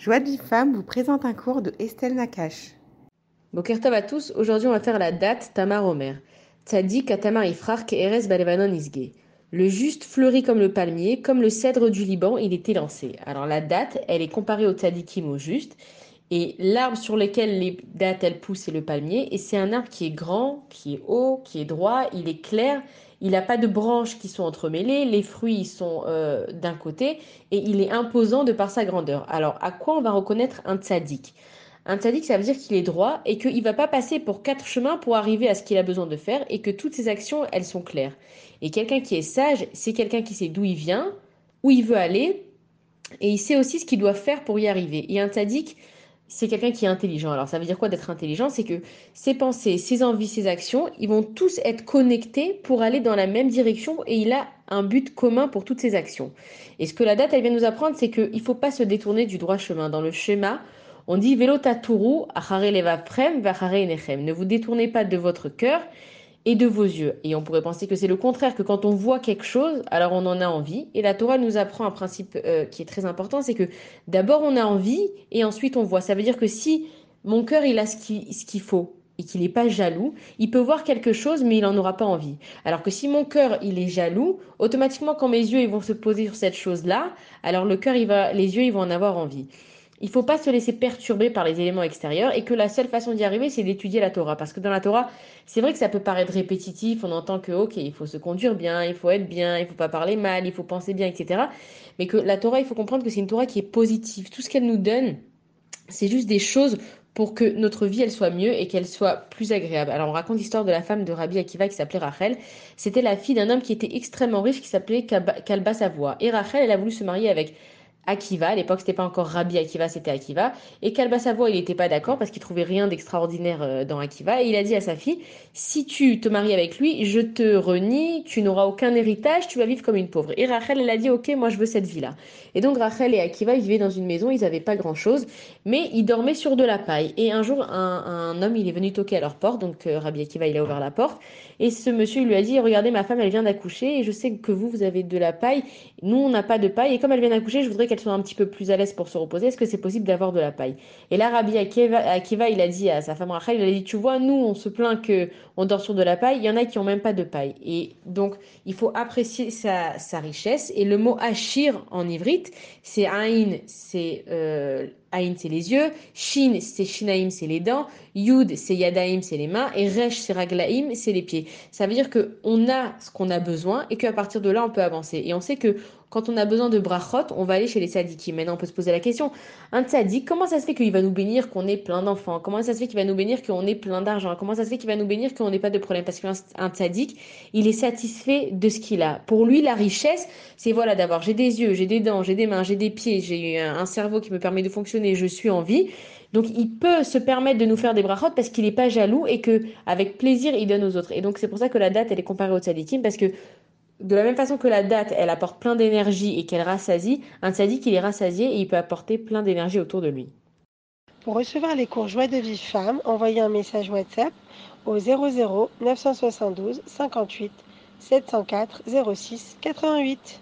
Joie de vous présente un cours de Estelle Nakache. Bokertov à tous, aujourd'hui on va faire la date Tamar Omer. Tzadik Tamar Ifrar Eres Balevanon Isge. Le juste fleurit comme le palmier, comme le cèdre du Liban, il était lancé. Alors la date, elle est comparée au tzadikim au juste. Et l'arbre sur lequel les dates elles poussent, c'est le palmier. Et c'est un arbre qui est grand, qui est haut, qui est droit, il est clair. Il n'a pas de branches qui sont entremêlées, les fruits sont euh, d'un côté et il est imposant de par sa grandeur. Alors, à quoi on va reconnaître un tzaddik? Un tzaddik, ça veut dire qu'il est droit et qu'il ne va pas passer pour quatre chemins pour arriver à ce qu'il a besoin de faire et que toutes ses actions, elles sont claires. Et quelqu'un qui est sage, c'est quelqu'un qui sait d'où il vient, où il veut aller et il sait aussi ce qu'il doit faire pour y arriver. Et un tzaddik, c'est quelqu'un qui est intelligent. Alors ça veut dire quoi d'être intelligent? C'est que ses pensées, ses envies, ses actions, ils vont tous être connectés pour aller dans la même direction et il a un but commun pour toutes ses actions. Et ce que la date elle vient nous apprendre, c'est qu'il ne faut pas se détourner du droit chemin. Dans le schéma, on dit Velo taturu, Ne vous détournez pas de votre cœur et de vos yeux. Et on pourrait penser que c'est le contraire, que quand on voit quelque chose, alors on en a envie. Et la Torah nous apprend un principe euh, qui est très important, c'est que d'abord on a envie et ensuite on voit. Ça veut dire que si mon cœur il a ce qu'il faut et qu'il n'est pas jaloux, il peut voir quelque chose mais il n'en aura pas envie. Alors que si mon cœur il est jaloux, automatiquement quand mes yeux ils vont se poser sur cette chose-là, alors le cœur il va, les yeux ils vont en avoir envie. Il ne faut pas se laisser perturber par les éléments extérieurs et que la seule façon d'y arriver, c'est d'étudier la Torah. Parce que dans la Torah, c'est vrai que ça peut paraître répétitif, on entend que, ok, il faut se conduire bien, il faut être bien, il ne faut pas parler mal, il faut penser bien, etc. Mais que la Torah, il faut comprendre que c'est une Torah qui est positive. Tout ce qu'elle nous donne, c'est juste des choses pour que notre vie elle soit mieux et qu'elle soit plus agréable. Alors on raconte l'histoire de la femme de Rabbi Akiva qui s'appelait Rachel. C'était la fille d'un homme qui était extrêmement riche qui s'appelait Kalba Savoie. Et Rachel, elle a voulu se marier avec Akiva. À l'époque, c'était pas encore Rabbi Akiva, c'était Akiva. Et Kalba Savoie, il n'était pas d'accord parce qu'il trouvait rien d'extraordinaire euh, dans Akiva. Et il a dit à sa fille Si tu te maries avec lui, je te renie, tu n'auras aucun héritage, tu vas vivre comme une pauvre. Et Rachel, elle a dit Ok, moi je veux cette vie-là. Et donc Rachel et Akiva, ils vivaient dans une maison, ils n'avaient pas grand-chose, mais ils dormaient sur de la paille. Et un jour, un, homme, il est venu toquer à leur porte. Donc euh, Rabbi Akiva, il a ouvert la porte. Et ce monsieur, lui a dit Regardez, ma femme, elle vient d'accoucher et je sais que vous, vous avez de la paille. Nous, on n'a pas de paille. Et comme elle vient d'accoucher, je voudrais qu'elle soit un petit peu plus à l'aise pour se reposer. Est-ce que c'est possible d'avoir de la paille? Et là, Rabbi Akiva, il a dit à sa femme Rachel, il a dit, tu vois, nous, on se plaint que on dort sur de la paille. Il y en a qui ont même pas de paille. Et donc, il faut apprécier sa, richesse. Et le mot achir en ivrite, c'est aïn, c'est euh, Aïn, c'est les yeux. Shin, c'est Shinaim, c'est les dents. Yud, c'est Yadaim, c'est les mains. Et Resh, c'est Raglaim, c'est les pieds. Ça veut dire qu'on a ce qu'on a besoin et qu'à partir de là, on peut avancer. Et on sait que quand on a besoin de brachot, on va aller chez les sadikim. Maintenant, on peut se poser la question un tzadik, comment ça se fait qu'il va nous bénir qu'on ait plein d'enfants? Comment ça se fait qu'il va nous bénir qu'on ait plein d'argent? Comment ça se fait qu'il va nous bénir qu'on n'ait pas de problème? Parce qu'un tzadik, il est satisfait de ce qu'il a. Pour lui, la richesse, c'est voilà, d'avoir j'ai des yeux, j'ai des dents, j'ai des mains, j'ai des pieds, j'ai un cerveau qui me permet de fonctionner, je suis en vie. Donc il peut se permettre de nous faire des brachot parce qu'il n'est pas jaloux et que avec plaisir il donne aux autres. Et donc c'est pour ça que la date elle est comparée au tzadikim parce que de la même façon que la date, elle apporte plein d'énergie et qu'elle rassasie, un tzaddik, il est rassasié et il peut apporter plein d'énergie autour de lui. Pour recevoir les cours Joie de vie femme, envoyez un message WhatsApp au 00 972 58 704 06 88.